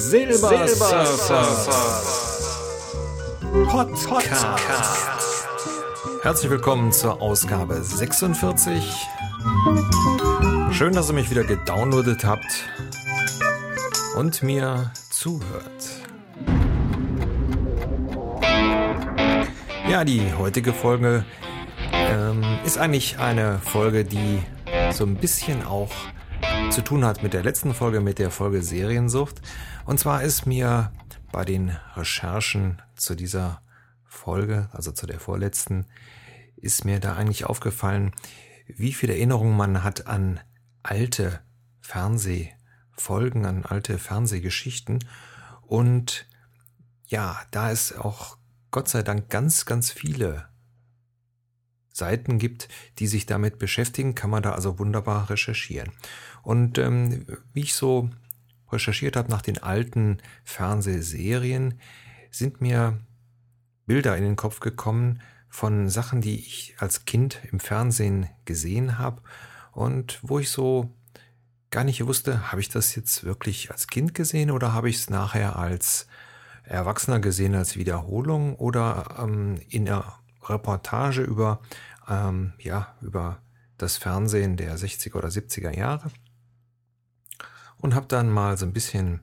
Silbersurfer Podcast. Herzlich willkommen zur Ausgabe 46. Schön, dass ihr mich wieder gedownloadet habt und mir zuhört. Ja, die heutige Folge ähm, ist eigentlich eine Folge, die so ein bisschen auch zu tun hat mit der letzten Folge, mit der Folge Seriensucht. Und zwar ist mir bei den Recherchen zu dieser Folge, also zu der vorletzten, ist mir da eigentlich aufgefallen, wie viel Erinnerung man hat an alte Fernsehfolgen, an alte Fernsehgeschichten. Und ja, da es auch Gott sei Dank ganz, ganz viele Seiten gibt, die sich damit beschäftigen, kann man da also wunderbar recherchieren. Und ähm, wie ich so recherchiert habe nach den alten Fernsehserien, sind mir Bilder in den Kopf gekommen von Sachen, die ich als Kind im Fernsehen gesehen habe und wo ich so gar nicht wusste, habe ich das jetzt wirklich als Kind gesehen oder habe ich es nachher als Erwachsener gesehen als Wiederholung oder ähm, in der Reportage über, ähm, ja, über das Fernsehen der 60er oder 70er Jahre und habe dann mal so ein bisschen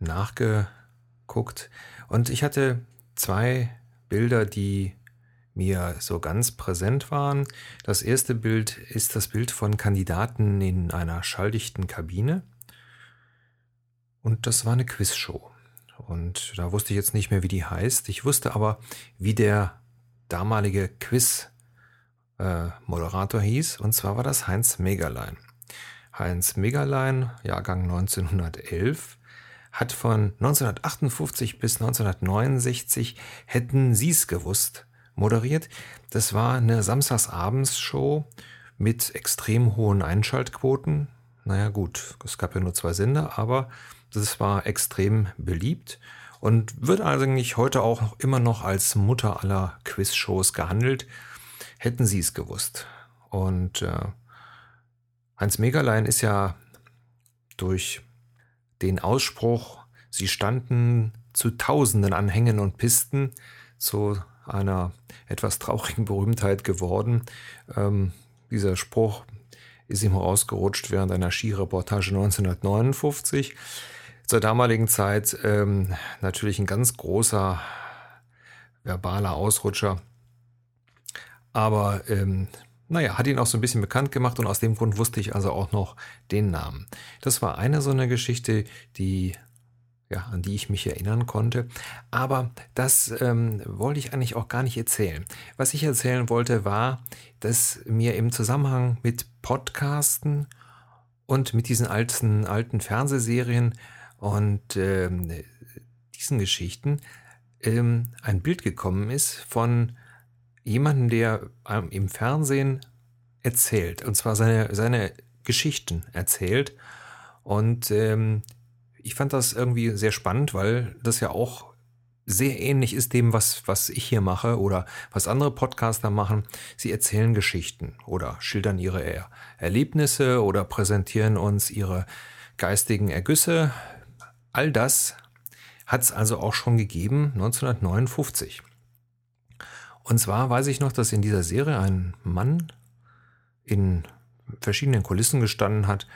nachgeguckt und ich hatte zwei Bilder, die mir so ganz präsent waren. Das erste Bild ist das Bild von Kandidaten in einer schalldichten Kabine und das war eine Quizshow. Und da wusste ich jetzt nicht mehr, wie die heißt. Ich wusste aber, wie der damalige Quiz-Moderator äh, hieß. Und zwar war das Heinz Megerlein. Heinz Megerlein, Jahrgang 1911, hat von 1958 bis 1969 hätten Sie's gewusst moderiert. Das war eine Samstagsabends-Show mit extrem hohen Einschaltquoten. Naja gut, es gab ja nur zwei Sender, aber das war extrem beliebt und wird eigentlich heute auch immer noch als Mutter aller Quizshows gehandelt. Hätten Sie es gewusst. Und äh, Heinz Megerlein ist ja durch den Ausspruch, sie standen zu Tausenden an Hängen und Pisten, zu einer etwas traurigen Berühmtheit geworden. Ähm, dieser Spruch ist ihm rausgerutscht während einer Skireportage 1959. Zur damaligen Zeit ähm, natürlich ein ganz großer verbaler Ausrutscher. Aber ähm, naja, hat ihn auch so ein bisschen bekannt gemacht und aus dem Grund wusste ich also auch noch den Namen. Das war eine so eine Geschichte, die ja, an die ich mich erinnern konnte. Aber das ähm, wollte ich eigentlich auch gar nicht erzählen. Was ich erzählen wollte, war, dass mir im Zusammenhang mit Podcasten und mit diesen alten, alten Fernsehserien und ähm, diesen Geschichten ähm, ein Bild gekommen ist von jemanden, der im Fernsehen erzählt, und zwar seine, seine Geschichten erzählt. Und ähm, ich fand das irgendwie sehr spannend, weil das ja auch sehr ähnlich ist dem, was, was ich hier mache oder was andere Podcaster machen. Sie erzählen Geschichten oder schildern ihre er Erlebnisse oder präsentieren uns ihre geistigen Ergüsse. All das hat es also auch schon gegeben 1959. Und zwar weiß ich noch, dass in dieser Serie ein Mann in verschiedenen Kulissen gestanden hat,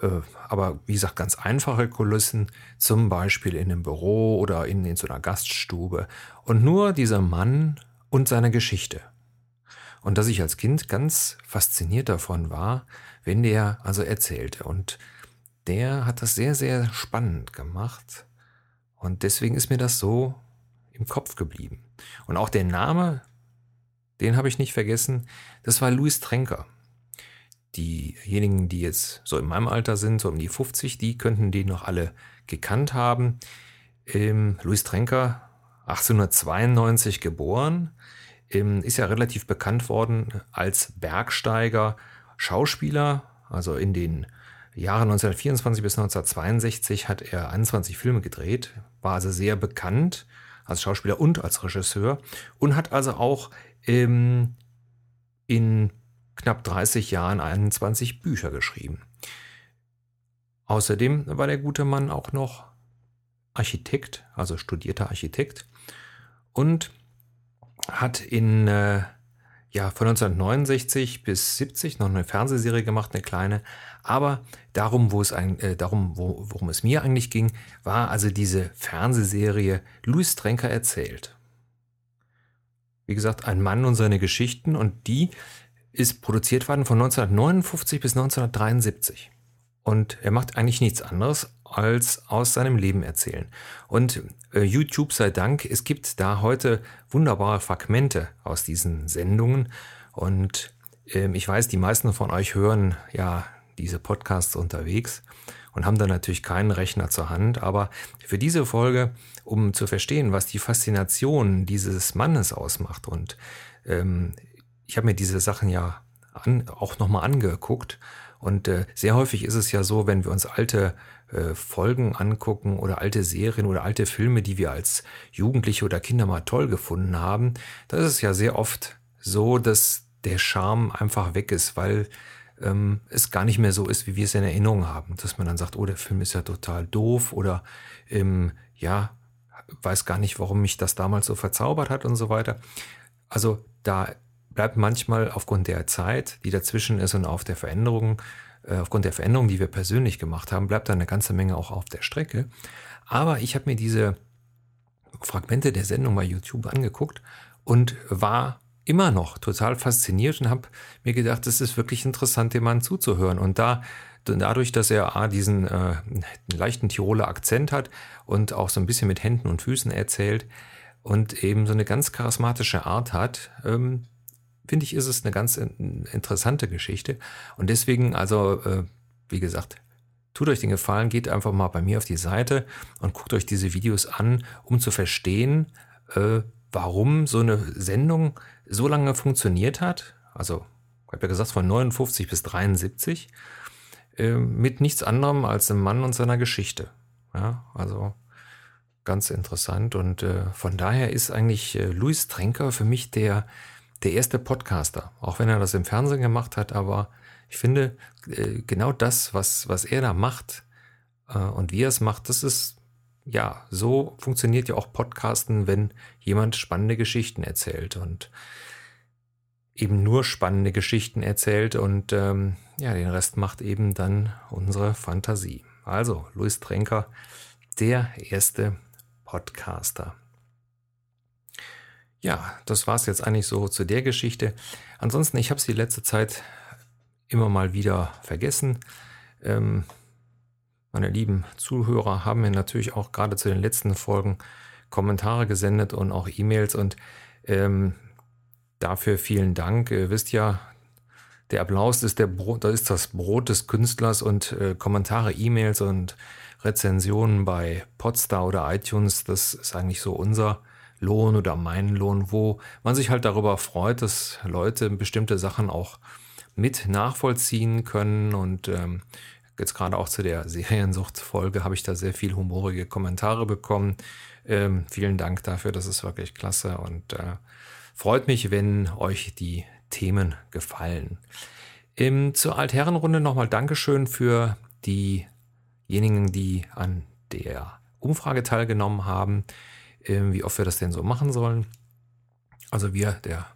äh, aber wie gesagt, ganz einfache Kulissen, zum Beispiel in einem Büro oder in, in so einer Gaststube. Und nur dieser Mann und seine Geschichte. Und dass ich als Kind ganz fasziniert davon war, wenn der also erzählte. Und der hat das sehr, sehr spannend gemacht. Und deswegen ist mir das so im Kopf geblieben. Und auch der Name den habe ich nicht vergessen. Das war Louis Tränker. Diejenigen, die jetzt so in meinem Alter sind, so um die 50, die könnten den noch alle gekannt haben. Ähm, Louis Tränker, 1892 geboren, ähm, ist ja relativ bekannt worden als Bergsteiger, Schauspieler. Also in den Jahren 1924 bis 1962 hat er 21 Filme gedreht, war also sehr bekannt als Schauspieler und als Regisseur und hat also auch ähm, in knapp 30 Jahren 21 Bücher geschrieben. Außerdem war der gute Mann auch noch Architekt, also studierter Architekt und hat in äh, ja, von 1969 bis 70 noch eine Fernsehserie gemacht, eine kleine. Aber darum, wo es ein, äh, darum, wo, worum es mir eigentlich ging, war also diese Fernsehserie Louis Trenker erzählt. Wie gesagt, ein Mann und seine Geschichten und die ist produziert worden von 1959 bis 1973. Und er macht eigentlich nichts anderes als aus seinem Leben erzählen. Und äh, YouTube sei Dank, es gibt da heute wunderbare Fragmente aus diesen Sendungen. Und äh, ich weiß, die meisten von euch hören ja diese Podcasts unterwegs und haben dann natürlich keinen Rechner zur Hand. Aber für diese Folge, um zu verstehen, was die Faszination dieses Mannes ausmacht und ähm, ich habe mir diese Sachen ja an, auch nochmal angeguckt und äh, sehr häufig ist es ja so, wenn wir uns alte äh, Folgen angucken oder alte Serien oder alte Filme, die wir als Jugendliche oder Kinder mal toll gefunden haben, da ist es ja sehr oft so, dass der Charme einfach weg ist, weil ähm, es gar nicht mehr so ist, wie wir es in Erinnerung haben. Dass man dann sagt, oh, der Film ist ja total doof oder ähm, ja, weiß gar nicht, warum mich das damals so verzaubert hat und so weiter. Also da bleibt manchmal aufgrund der Zeit, die dazwischen ist und auf der Veränderung, äh, aufgrund der Veränderung, die wir persönlich gemacht haben, bleibt da eine ganze Menge auch auf der Strecke. Aber ich habe mir diese Fragmente der Sendung bei YouTube angeguckt und war immer noch total fasziniert und habe mir gedacht, es ist wirklich interessant, dem Mann zuzuhören. Und da dadurch, dass er A, diesen äh, leichten Tiroler Akzent hat und auch so ein bisschen mit Händen und Füßen erzählt und eben so eine ganz charismatische Art hat, ähm, finde ich, ist es eine ganz interessante Geschichte. Und deswegen, also, äh, wie gesagt, tut euch den Gefallen, geht einfach mal bei mir auf die Seite und guckt euch diese Videos an, um zu verstehen, äh, warum so eine Sendung so lange funktioniert hat. Also, ich habe ja gesagt, von 59 bis 73, äh, mit nichts anderem als einem Mann und seiner Geschichte. Ja, also ganz interessant. Und äh, von daher ist eigentlich äh, Louis Trenker für mich der der erste Podcaster, auch wenn er das im Fernsehen gemacht hat, aber ich finde, äh, genau das, was, was er da macht äh, und wie er es macht, das ist, ja, so funktioniert ja auch Podcasten, wenn jemand spannende Geschichten erzählt und eben nur spannende Geschichten erzählt und ähm, ja, den Rest macht eben dann unsere Fantasie. Also, Luis Trenker, der erste Podcaster. Ja, das war es jetzt eigentlich so zu der Geschichte. Ansonsten, ich habe es die letzte Zeit immer mal wieder vergessen. Ähm, meine lieben Zuhörer haben mir natürlich auch gerade zu den letzten Folgen Kommentare gesendet und auch E-Mails und ähm, dafür vielen Dank. Ihr wisst ja, der Applaus ist der Brot, das ist das Brot des Künstlers und äh, Kommentare, E-Mails und Rezensionen bei Podstar oder iTunes, das ist eigentlich so unser Lohn oder meinen Lohn, wo man sich halt darüber freut, dass Leute bestimmte Sachen auch mit nachvollziehen können und ähm, jetzt gerade auch zu der Seriensucht-Folge habe ich da sehr viel humorige Kommentare bekommen. Ähm, vielen Dank dafür, das ist wirklich klasse und äh, freut mich, wenn euch die Themen gefallen. Ähm, zur Altherrenrunde nochmal Dankeschön für diejenigen, die an der Umfrage teilgenommen haben wie oft wir das denn so machen sollen. Also wir, der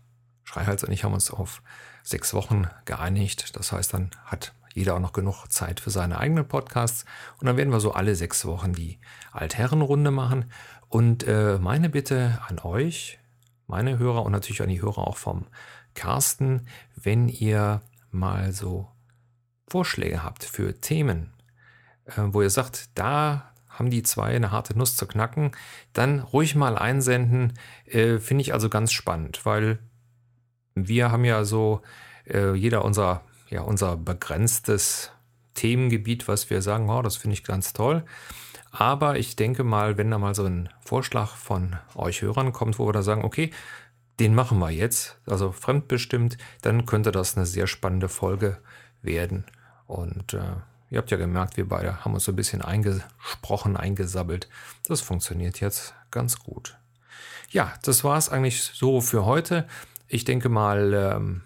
Schreihals und ich, haben uns auf sechs Wochen geeinigt. Das heißt, dann hat jeder auch noch genug Zeit für seine eigenen Podcasts. Und dann werden wir so alle sechs Wochen die Altherrenrunde machen. Und äh, meine Bitte an euch, meine Hörer und natürlich an die Hörer auch vom Carsten, wenn ihr mal so Vorschläge habt für Themen, äh, wo ihr sagt, da haben die zwei eine harte Nuss zu knacken, dann ruhig mal einsenden. Äh, Finde ich also ganz spannend, weil wir haben ja so äh, jeder unser, ja, unser begrenztes Themengebiet, was wir sagen, oh, das finde ich ganz toll. Aber ich denke mal, wenn da mal so ein Vorschlag von euch Hörern kommt, wo wir da sagen, okay, den machen wir jetzt, also fremdbestimmt, dann könnte das eine sehr spannende Folge werden. Und äh, Ihr habt ja gemerkt, wir beide haben uns so ein bisschen eingesprochen, eingesabbelt. Das funktioniert jetzt ganz gut. Ja, das war es eigentlich so für heute. Ich denke mal, ähm,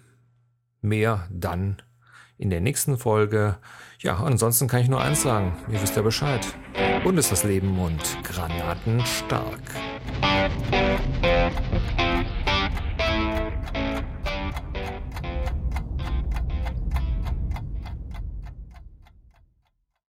mehr dann in der nächsten Folge. Ja, ansonsten kann ich nur eins sagen, ihr wisst ja Bescheid. Und ist das Leben und Granaten stark.